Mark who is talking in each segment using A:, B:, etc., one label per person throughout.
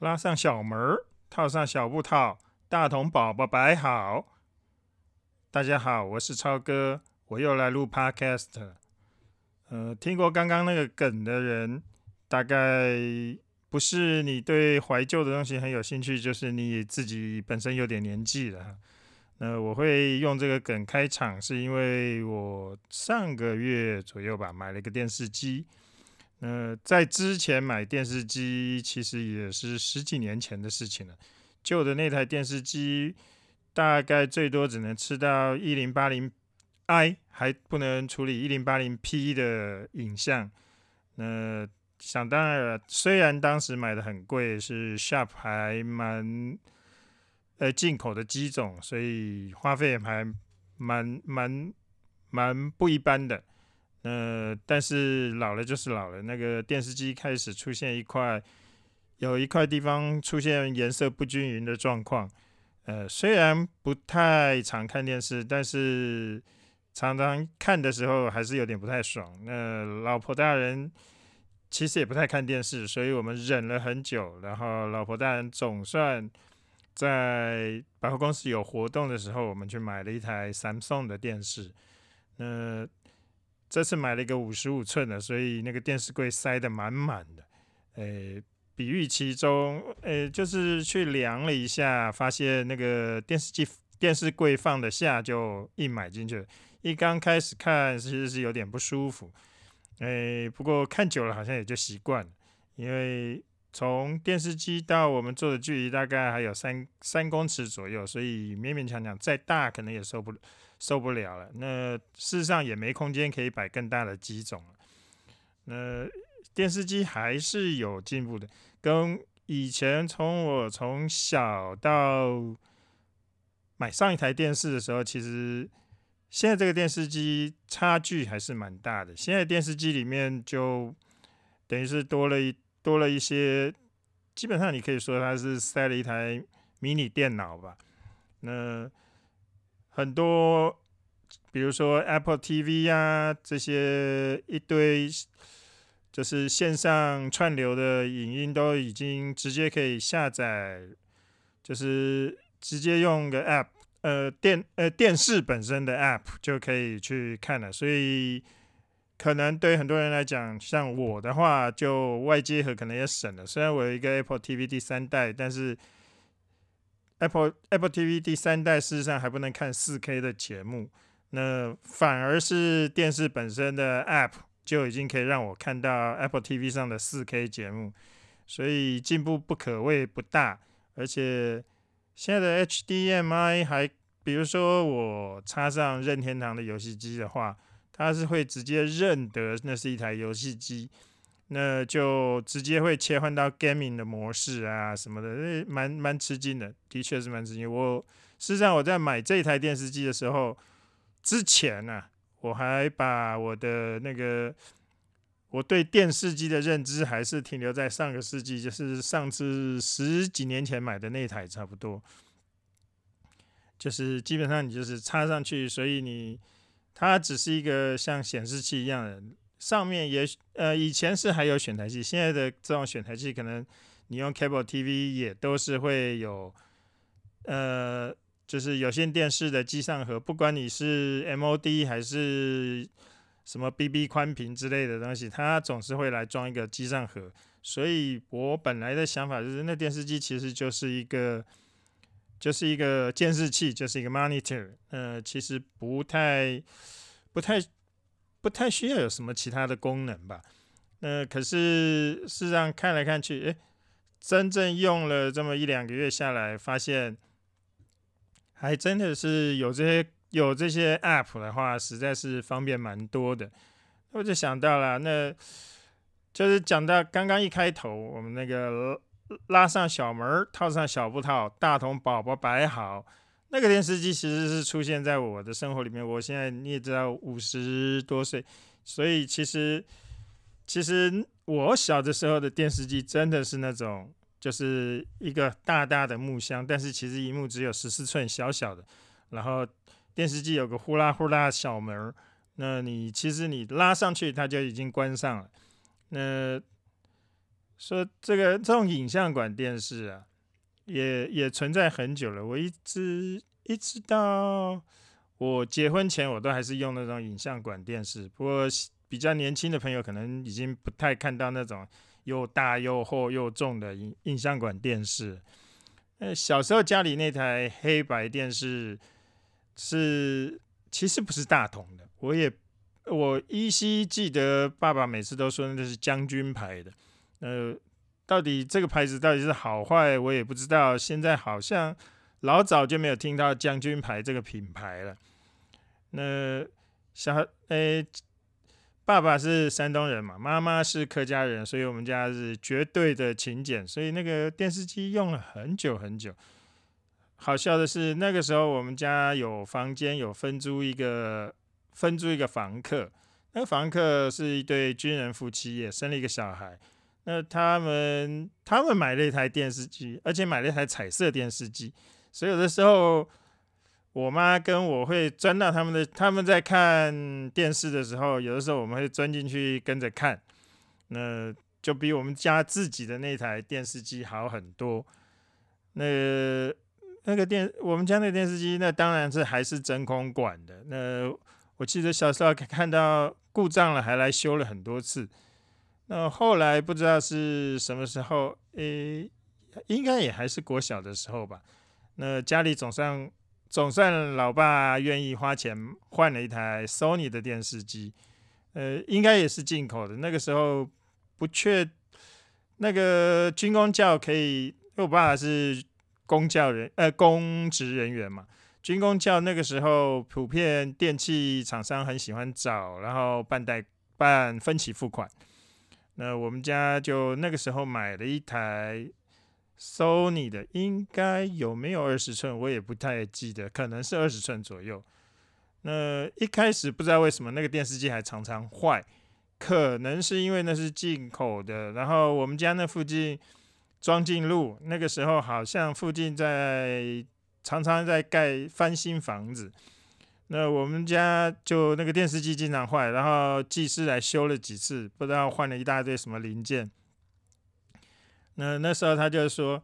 A: 拉上小门儿，套上小布套，大童宝宝摆好。大家好，我是超哥，我又来录 Podcast 了。呃，听过刚刚那个梗的人，大概不是你对怀旧的东西很有兴趣，就是你自己本身有点年纪了。那我会用这个梗开场，是因为我上个月左右吧，买了一个电视机。呃，在之前买电视机，其实也是十几年前的事情了。旧的那台电视机，大概最多只能吃到一零八零 i，还不能处理一零八零 p 的影像。那想当然了，虽然当时买的很贵，是 Sharp 还蛮呃进口的机种，所以花费还蛮蛮蛮不一般的。呃，但是老了就是老了。那个电视机开始出现一块，有一块地方出现颜色不均匀的状况。呃，虽然不太常看电视，但是常常看的时候还是有点不太爽。那老婆大人其实也不太看电视，所以我们忍了很久。然后老婆大人总算在百货公司有活动的时候，我们去买了一台 Samsung 的电视。那这次买了一个五十五寸的，所以那个电视柜塞得满满的。诶，比喻其中，诶，就是去量了一下，发现那个电视机电视柜放得下，就一买进去。一刚开始看，其实是有点不舒服。诶，不过看久了好像也就习惯了，因为从电视机到我们坐的距离大概还有三三公尺左右，所以勉勉强强再大可能也受不了。受不了了，那事实上也没空间可以摆更大的机种了。那电视机还是有进步的，跟以前从我从小到买上一台电视的时候，其实现在这个电视机差距还是蛮大的。现在电视机里面就等于是多了一多了一些，基本上你可以说它是塞了一台迷你电脑吧。那很多，比如说 Apple TV 呀，这些一堆就是线上串流的影音都已经直接可以下载，就是直接用个 App，呃电呃电视本身的 App 就可以去看了。所以可能对很多人来讲，像我的话，就外接盒可能也省了。虽然我有一个 Apple TV 第三代，但是 Apple Apple TV 第三代事实上还不能看四 K 的节目，那反而是电视本身的 App 就已经可以让我看到 Apple TV 上的四 K 节目，所以进步不可谓不大。而且现在的 HDMI 还，比如说我插上任天堂的游戏机的话，它是会直接认得那是一台游戏机。那就直接会切换到 gaming 的模式啊什么的，蛮蛮吃惊的，的确是蛮吃惊。我事实上我在买这台电视机的时候，之前呢，我还把我的那个我对电视机的认知还是停留在上个世纪，就是上次十几年前买的那台差不多，就是基本上你就是插上去，所以你它只是一个像显示器一样的。上面也呃，以前是还有选台器，现在的这种选台器，可能你用 cable TV 也都是会有，呃，就是有线电视的机上盒，不管你是 MOD 还是什么 BB 宽屏之类的东西，它总是会来装一个机上盒。所以我本来的想法就是，那电视机其实就是一个，就是一个监视器，就是一个 monitor，呃，其实不太，不太。不太需要有什么其他的功能吧？那可是事实上看来看去，诶，真正用了这么一两个月下来，发现还真的是有这些有这些 App 的话，实在是方便蛮多的。我就想到了，那就是讲到刚刚一开头，我们那个拉上小门，套上小布套，大童宝宝摆好。那个电视机其实是出现在我的生活里面。我现在你也知道，五十多岁，所以其实其实我小的时候的电视机真的是那种，就是一个大大的木箱，但是其实荧幕只有十四寸，小小的。然后电视机有个呼啦呼啦小门，那你其实你拉上去，它就已经关上了。那说这个这种影像馆电视啊，也也存在很久了。我一直一直到我结婚前，我都还是用那种影像馆电视。不过比较年轻的朋友可能已经不太看到那种又大又厚又重的影影像馆电视。呃，小时候家里那台黑白电视是其实不是大同的，我也我依稀记得爸爸每次都说那是将军牌的。呃，到底这个牌子到底是好坏，我也不知道。现在好像老早就没有听到将军牌这个品牌了。那小诶。爸爸是山东人嘛，妈妈是客家人，所以我们家是绝对的勤俭，所以那个电视机用了很久很久。好笑的是，那个时候我们家有房间，有分租一个分租一个房客，那个房客是一对军人夫妻，也生了一个小孩。那他们他们买了一台电视机，而且买了一台彩色电视机，所以有的时候。我妈跟我会钻到他们的，他们在看电视的时候，有的时候我们会钻进去跟着看，那就比我们家自己的那台电视机好很多。那那个电，我们家那电视机，那当然是还是真空管的。那我记得小时候看到故障了，还来修了很多次。那后来不知道是什么时候，诶，应该也还是国小的时候吧。那家里总算。总算老爸愿意花钱换了一台 Sony 的电视机，呃，应该也是进口的。那个时候不确，那个军工教可以，因为我爸爸是公教人，呃，公职人员嘛。军工教那个时候普遍电器厂商很喜欢找，然后办贷、办分期付款。那我们家就那个时候买了一台。Sony 的应该有没有二十寸，我也不太记得，可能是二十寸左右。那一开始不知道为什么那个电视机还常常坏，可能是因为那是进口的。然后我们家那附近装进路，那个时候好像附近在常常在盖翻新房子，那我们家就那个电视机经常坏，然后技师来修了几次，不知道换了一大堆什么零件。那那时候他就说，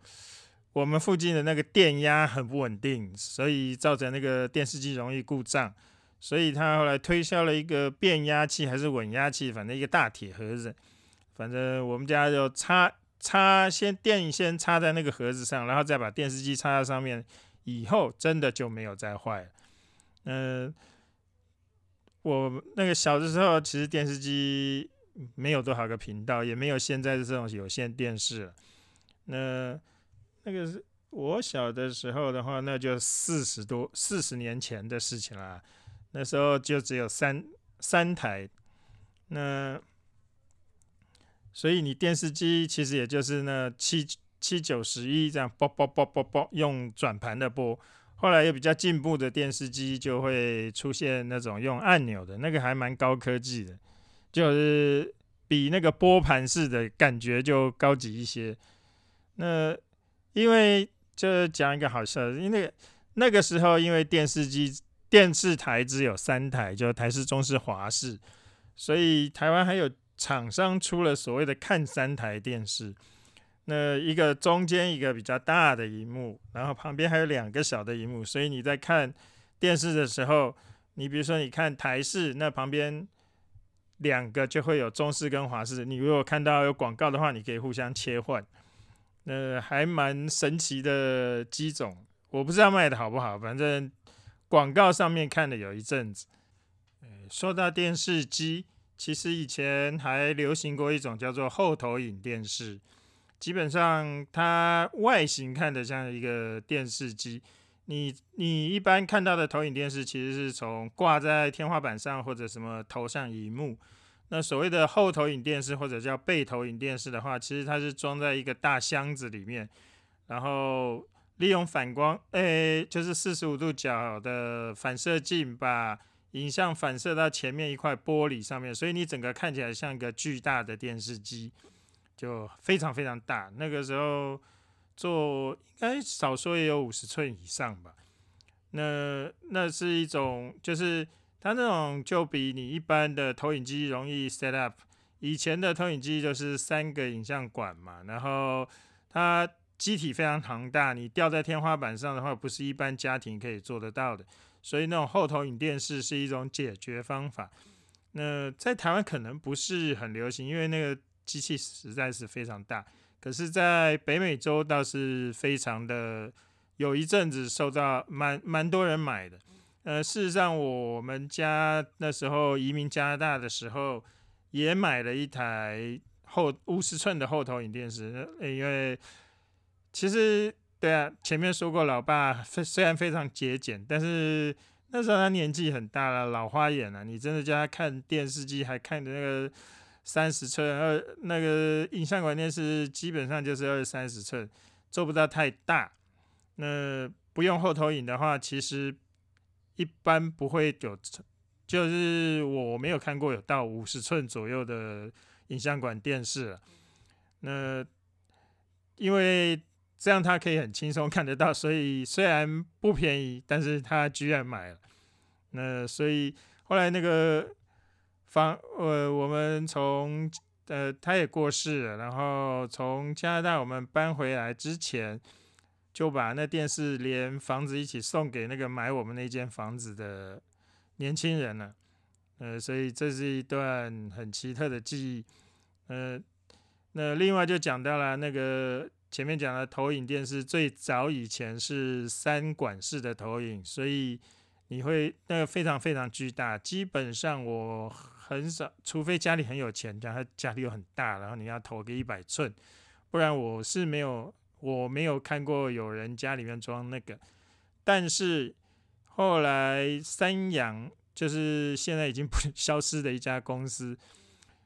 A: 我们附近的那个电压很不稳定，所以造成那个电视机容易故障，所以他后来推销了一个变压器还是稳压器，反正一个大铁盒子，反正我们家就插插先电先插在那个盒子上，然后再把电视机插在上面，以后真的就没有再坏了。嗯，我那个小的时候其实电视机。没有多少个频道，也没有现在的这种有线电视。那那个是我小的时候的话，那就四十多四十年前的事情了。那时候就只有三三台，那所以你电视机其实也就是那七七九十一这样播播播播播，用转盘的播。后来又比较进步的电视机就会出现那种用按钮的，那个还蛮高科技的。就是比那个拨盘式的感觉就高级一些。那因为就讲一个好笑的，因为那个时候因为电视机电视台只有三台，就台式、中式、华视，所以台湾还有厂商出了所谓的看三台电视。那一个中间一个比较大的荧幕，然后旁边还有两个小的荧幕，所以你在看电视的时候，你比如说你看台式，那旁边。两个就会有中式跟华式。你如果看到有广告的话，你可以互相切换。那，还蛮神奇的机种，我不知道卖的好不好，反正广告上面看了有一阵子。说到电视机，其实以前还流行过一种叫做后投影电视，基本上它外形看的像一个电视机。你你一般看到的投影电视，其实是从挂在天花板上或者什么投上荧幕。那所谓的后投影电视或者叫背投影电视的话，其实它是装在一个大箱子里面，然后利用反光，诶，就是四十五度角的反射镜把影像反射到前面一块玻璃上面，所以你整个看起来像一个巨大的电视机，就非常非常大。那个时候。做应该少说也有五十寸以上吧，那那是一种，就是它那种就比你一般的投影机容易 set up，以前的投影机就是三个影像管嘛，然后它机体非常庞大，你吊在天花板上的话，不是一般家庭可以做得到的。所以那种后投影电视是一种解决方法。那在台湾可能不是很流行，因为那个机器实在是非常大。可是，在北美洲倒是非常的，有一阵子受到蛮蛮多人买的。呃，事实上，我们家那时候移民加拿大的时候，也买了一台后五十寸的后投影电视，因为其实。对啊，前面说过，老爸虽然非常节俭，但是那时候他年纪很大了，老花眼了。你真的叫他看电视机，还看的那个三十寸二那个影像管电视，基本上就是二三十寸，做不到太大。那不用后投影的话，其实一般不会有，就是我没有看过有到五十寸左右的影像管电视。那因为。这样他可以很轻松看得到，所以虽然不便宜，但是他居然买了。那所以后来那个房，呃，我们从呃他也过世了，然后从加拿大我们搬回来之前，就把那电视连房子一起送给那个买我们那间房子的年轻人了。呃，所以这是一段很奇特的记忆。呃，那另外就讲到了那个。前面讲的投影电视最早以前是三管式的投影，所以你会那个非常非常巨大。基本上我很少，除非家里很有钱，然后家里又很大，然后你要投个一百寸，不然我是没有我没有看过有人家里面装那个。但是后来三洋就是现在已经不 消失的一家公司，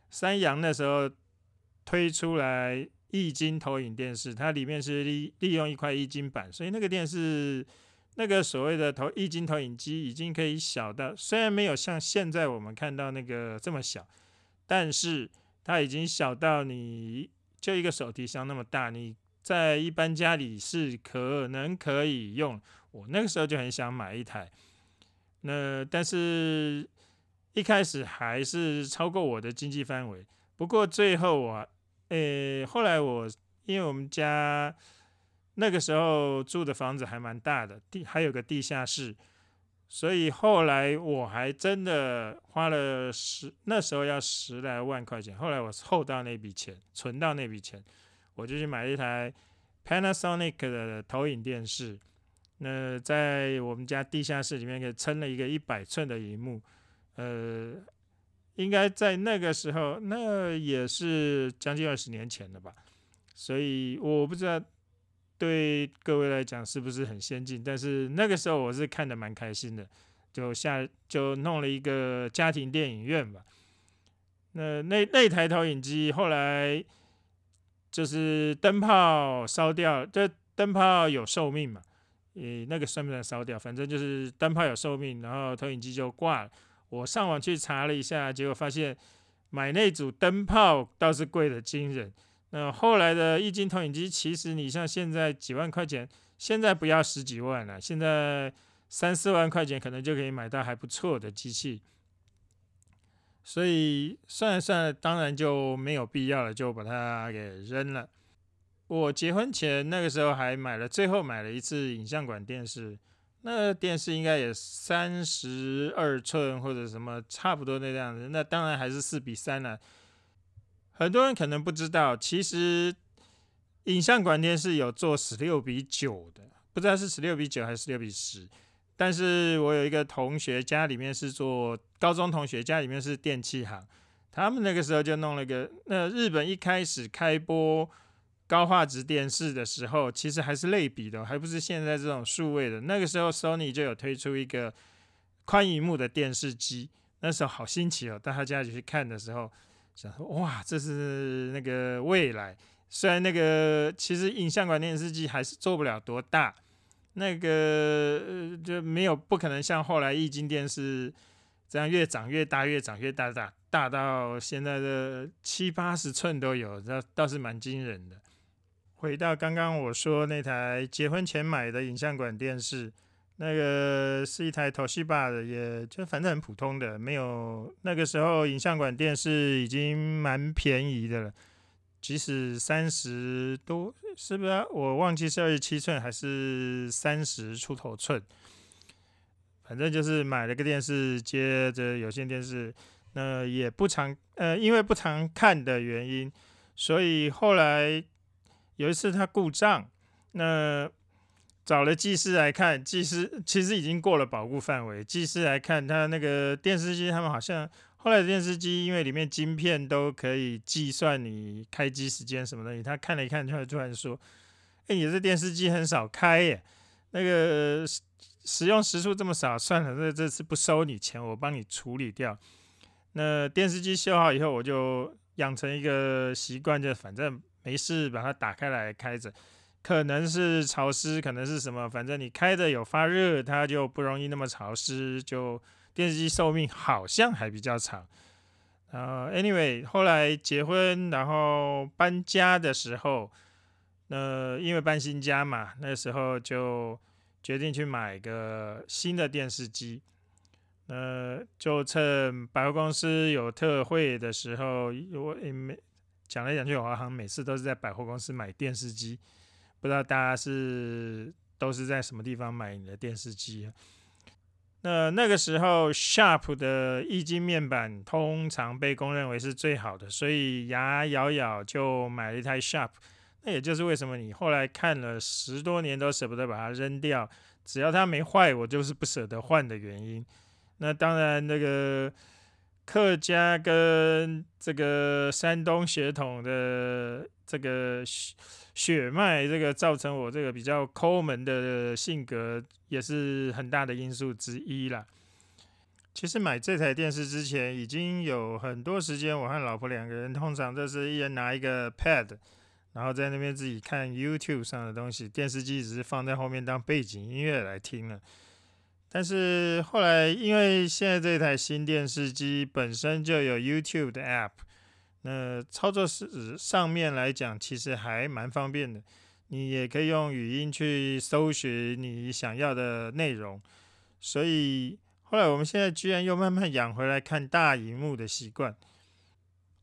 A: 三洋那时候推出来。液晶投影电视，它里面是利利用一块液晶板，所以那个电视，那个所谓的投液晶投影机已经可以小到，虽然没有像现在我们看到那个这么小，但是它已经小到你就一个手提箱那么大，你在一般家里是可能可以用。我那个时候就很想买一台，那但是一开始还是超过我的经济范围，不过最后我。诶，后来我因为我们家那个时候住的房子还蛮大的，地还有个地下室，所以后来我还真的花了十那时候要十来万块钱。后来我凑到那笔钱，存到那笔钱，我就去买了一台 Panasonic 的投影电视。那在我们家地下室里面给撑了一个一百寸的荧幕，呃。应该在那个时候，那也是将近二十年前了吧，所以我不知道对各位来讲是不是很先进，但是那个时候我是看的蛮开心的，就下就弄了一个家庭电影院吧。那那那台投影机后来就是灯泡烧掉，这灯泡有寿命嘛？诶，那个算不算烧掉？反正就是灯泡有寿命，然后投影机就挂了。我上网去查了一下，结果发现买那组灯泡倒是贵的惊人。那后来的液晶投影机，其实你像现在几万块钱，现在不要十几万了，现在三四万块钱可能就可以买到还不错的机器。所以算了算了，当然就没有必要了，就把它给扔了。我结婚前那个时候还买了，最后买了一次影像馆电视。那电视应该也三十二寸或者什么差不多那样子，那当然还是四比三了。很多人可能不知道，其实影像馆电视有做十六比九的，不知道是十六比九还是十六比十。但是我有一个同学家里面是做高中同学家里面是电器行，他们那个时候就弄了个，那日本一开始开播。高画质电视的时候，其实还是类比的，还不是现在这种数位的。那个时候，Sony 就有推出一个宽银幕的电视机，那时候好新奇哦。到他家里去看的时候，想说哇，这是那个未来。虽然那个其实影像馆电视机还是做不了多大，那个就没有不可能像后来液晶电视这样越长越大，越长越大，大大到现在的七八十寸都有，这倒是蛮惊人的。回到刚刚我说那台结婚前买的影像馆电视，那个是一台 Toshiba 的，也就反正很普通的，没有那个时候影像馆电视已经蛮便宜的了，即使三十多，是不是？我忘记是二十七寸还是三十出头寸，反正就是买了个电视接着有线电视，那也不常，呃，因为不常看的原因，所以后来有一次它故障，那。找了技师来看，技师其实已经过了保护范围。技师来看，他那个电视机，他们好像后来的电视机，因为里面晶片都可以计算你开机时间什么东西。他看了一看，突然突然说：“哎，你这电视机很少开耶，那个使用时数这么少，算了，这这次不收你钱，我帮你处理掉。”那电视机修好以后，我就养成一个习惯，就反正没事把它打开来开着。可能是潮湿，可能是什么，反正你开着有发热，它就不容易那么潮湿，就电视机寿命好像还比较长。然后，anyway，后来结婚，然后搬家的时候，那因为搬新家嘛，那时候就决定去买个新的电视机。呃，就趁百货公司有特惠的时候，我也没讲来讲去，我好像每次都是在百货公司买电视机。不知道大家是都是在什么地方买你的电视机？那那个时候，Sharp 的液晶面板通常被公认为是最好的，所以牙咬咬就买了一台 Sharp。那也就是为什么你后来看了十多年都舍不得把它扔掉，只要它没坏，我就是不舍得换的原因。那当然，那个客家跟这个山东血统的这个。血血脉这个造成我这个比较抠门的性格，也是很大的因素之一啦。其实买这台电视之前，已经有很多时间，我和老婆两个人通常都是一人拿一个 pad，然后在那边自己看 YouTube 上的东西，电视机只是放在后面当背景音乐来听了。但是后来，因为现在这台新电视机本身就有 YouTube 的 app。那操作是上面来讲，其实还蛮方便的。你也可以用语音去搜寻你想要的内容。所以后来我们现在居然又慢慢养回来看大荧幕的习惯。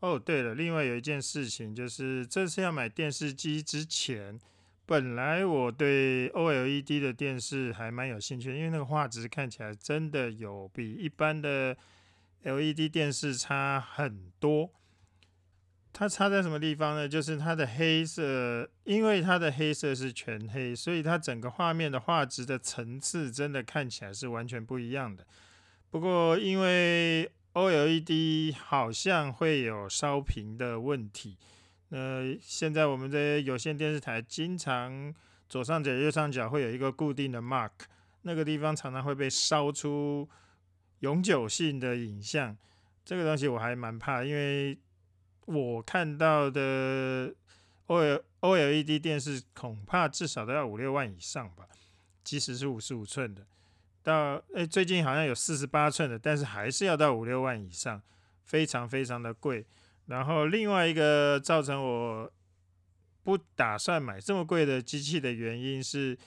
A: 哦，对了，另外有一件事情就是，这次要买电视机之前，本来我对 OLED 的电视还蛮有兴趣，因为那个画质看起来真的有比一般的 LED 电视差很多。它差在什么地方呢？就是它的黑色，因为它的黑色是全黑，所以它整个画面的画质的层次真的看起来是完全不一样的。不过因为 OLED 好像会有烧屏的问题，那现在我们的有线电视台经常左上角、右上角会有一个固定的 mark，那个地方常常会被烧出永久性的影像。这个东西我还蛮怕，因为。我看到的 O L O L E D 电视恐怕至少都要五六万以上吧，即使是五十五寸的，到诶最近好像有四十八寸的，但是还是要到五六万以上，非常非常的贵。然后另外一个造成我不打算买这么贵的机器的原因是，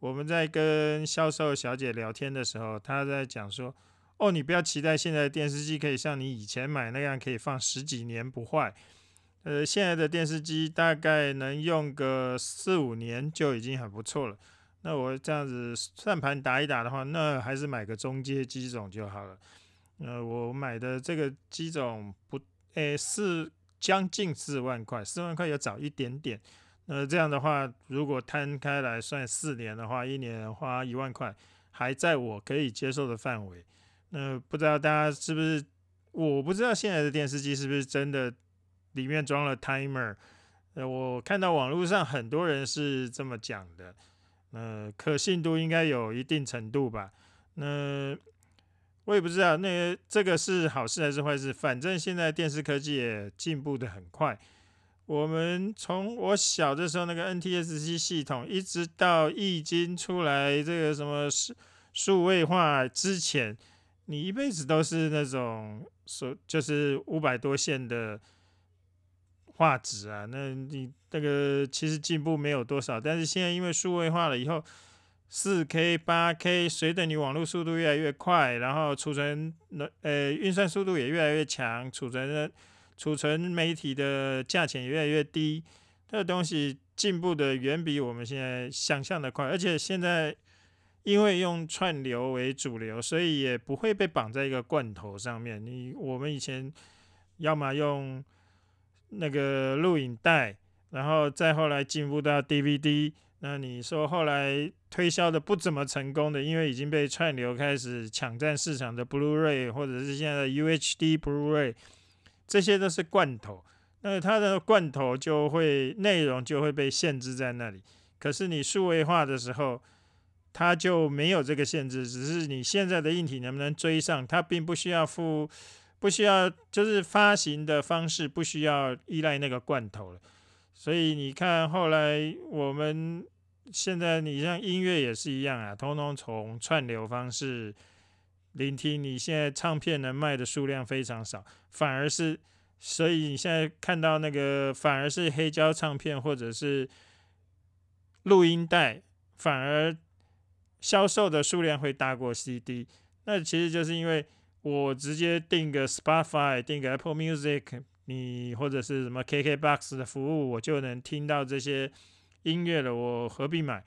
A: 我们在跟销售小姐聊天的时候，她在讲说。哦，你不要期待现在电视机可以像你以前买那样可以放十几年不坏。呃，现在的电视机大概能用个四五年就已经很不错了。那我这样子算盘打一打的话，那还是买个中阶机种就好了。呃，我买的这个机种不，诶，是将近四万块，四万块要早一点点。那这样的话，如果摊开来算四年的话，一年花一万块，还在我可以接受的范围。那不知道大家是不是？我不知道现在的电视机是不是真的里面装了 timer。呃，我看到网络上很多人是这么讲的，呃，可信度应该有一定程度吧。那我也不知道，那个这个是好事还是坏事？反正现在电视科技也进步的很快。我们从我小的时候那个 NTSC 系统，一直到易经出来这个什么数数位化之前。你一辈子都是那种所就是五百多线的画质啊，那你那个其实进步没有多少，但是现在因为数位化了以后，四 K、八 K，随着你网络速度越来越快，然后储存呃运算速度也越来越强，储存的储存媒体的价钱也越来越低，这个东西进步的远比我们现在想象的快，而且现在因为用串流为主流，所以也不会被绑在一个罐头上面。你我们以前要么用那个录影带，然后再后来进步到 DVD。那你说后来推销的不怎么成功的，因为已经被串流开始抢占市场的 Blu-ray，或者是现在的 UHD Blu-ray，这些都是罐头。那它的罐头就会内容就会被限制在那里。可是你数位化的时候，它就没有这个限制，只是你现在的硬体能不能追上，它并不需要付，不需要就是发行的方式不需要依赖那个罐头了。所以你看，后来我们现在，你像音乐也是一样啊，通通从串流方式聆听。你现在唱片能卖的数量非常少，反而是，所以你现在看到那个，反而是黑胶唱片或者是录音带，反而销售的数量会大过 CD。那其实就是因为我直接订个 Spotify，订个 Apple Music。你或者是什么 KKBOX 的服务，我就能听到这些音乐了，我何必买？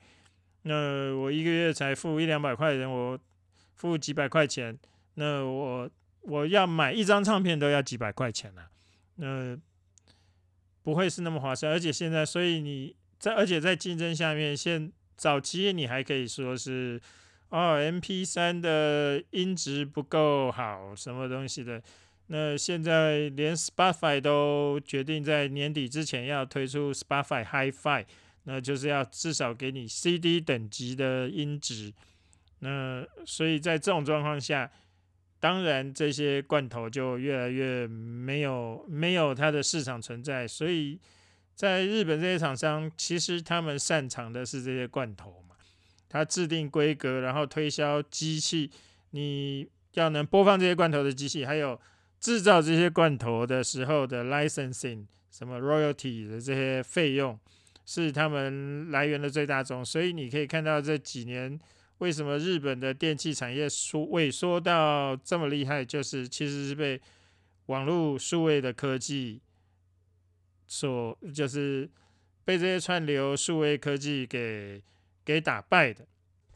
A: 那我一个月才付一两百块钱，我付几百块钱，那我我要买一张唱片都要几百块钱了，那不会是那么划算。而且现在，所以你在而且在竞争下面，现早期你还可以说是哦，MP 三的音质不够好，什么东西的。那现在连 Spotify 都决定在年底之前要推出 Spotify Hi-Fi，那就是要至少给你 CD 等级的音质。那所以在这种状况下，当然这些罐头就越来越没有没有它的市场存在。所以在日本这些厂商，其实他们擅长的是这些罐头嘛，他制定规格，然后推销机器，你要能播放这些罐头的机器，还有。制造这些罐头的时候的 licensing 什么 royalty 的这些费用是他们来源的最大宗，所以你可以看到这几年为什么日本的电器产业缩萎缩到这么厉害，就是其实是被网络数位的科技所就是被这些串流数位科技给给打败的。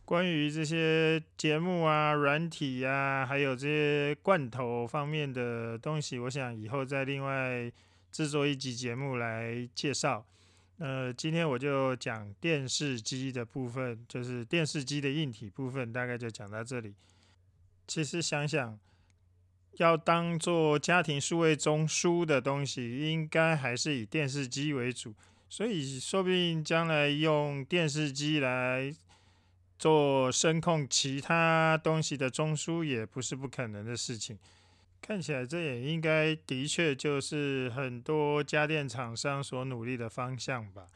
A: 关于这些节目啊、软体啊，还有这些罐头方面的东西，我想以后再另外制作一集节目来介绍。呃，今天我就讲电视机的部分，就是电视机的硬体部分，大概就讲到这里。其实想想，要当做家庭数位中枢的东西，应该还是以电视机为主，所以说不定将来用电视机来。做声控其他东西的中枢也不是不可能的事情。看起来这也应该的确就是很多家电厂商所努力的方向吧。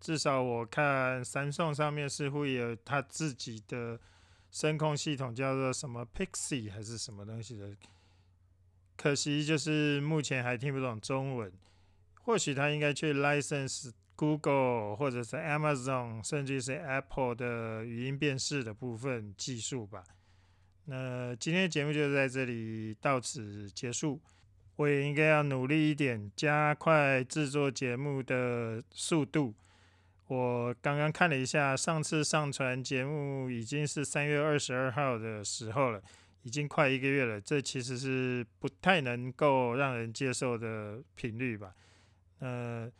A: 至少我看三送上面似乎也有他自己的声控系统，叫做什么 Pixie 还是什么东西的。可惜就是目前还听不懂中文。或许他应该去 license。Google 或者是 Amazon，甚至是 Apple 的语音辨识的部分技术吧。那今天的节目就在这里到此结束。我也应该要努力一点，加快制作节目的速度。我刚刚看了一下，上次上传节目已经是三月二十二号的时候了，已经快一个月了。这其实是不太能够让人接受的频率吧？呃。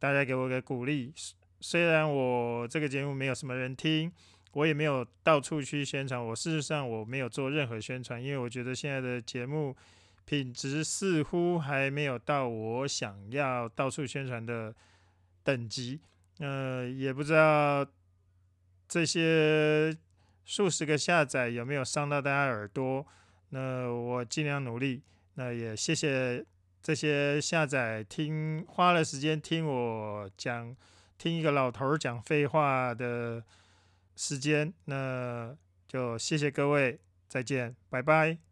A: 大家给我个鼓励，虽然我这个节目没有什么人听，我也没有到处去宣传。我事实上我没有做任何宣传，因为我觉得现在的节目品质似乎还没有到我想要到处宣传的等级。呃，也不知道这些数十个下载有没有伤到大家耳朵。那我尽量努力。那也谢谢。这些下载听花了时间听我讲，听一个老头讲废话的时间，那就谢谢各位，再见，拜拜。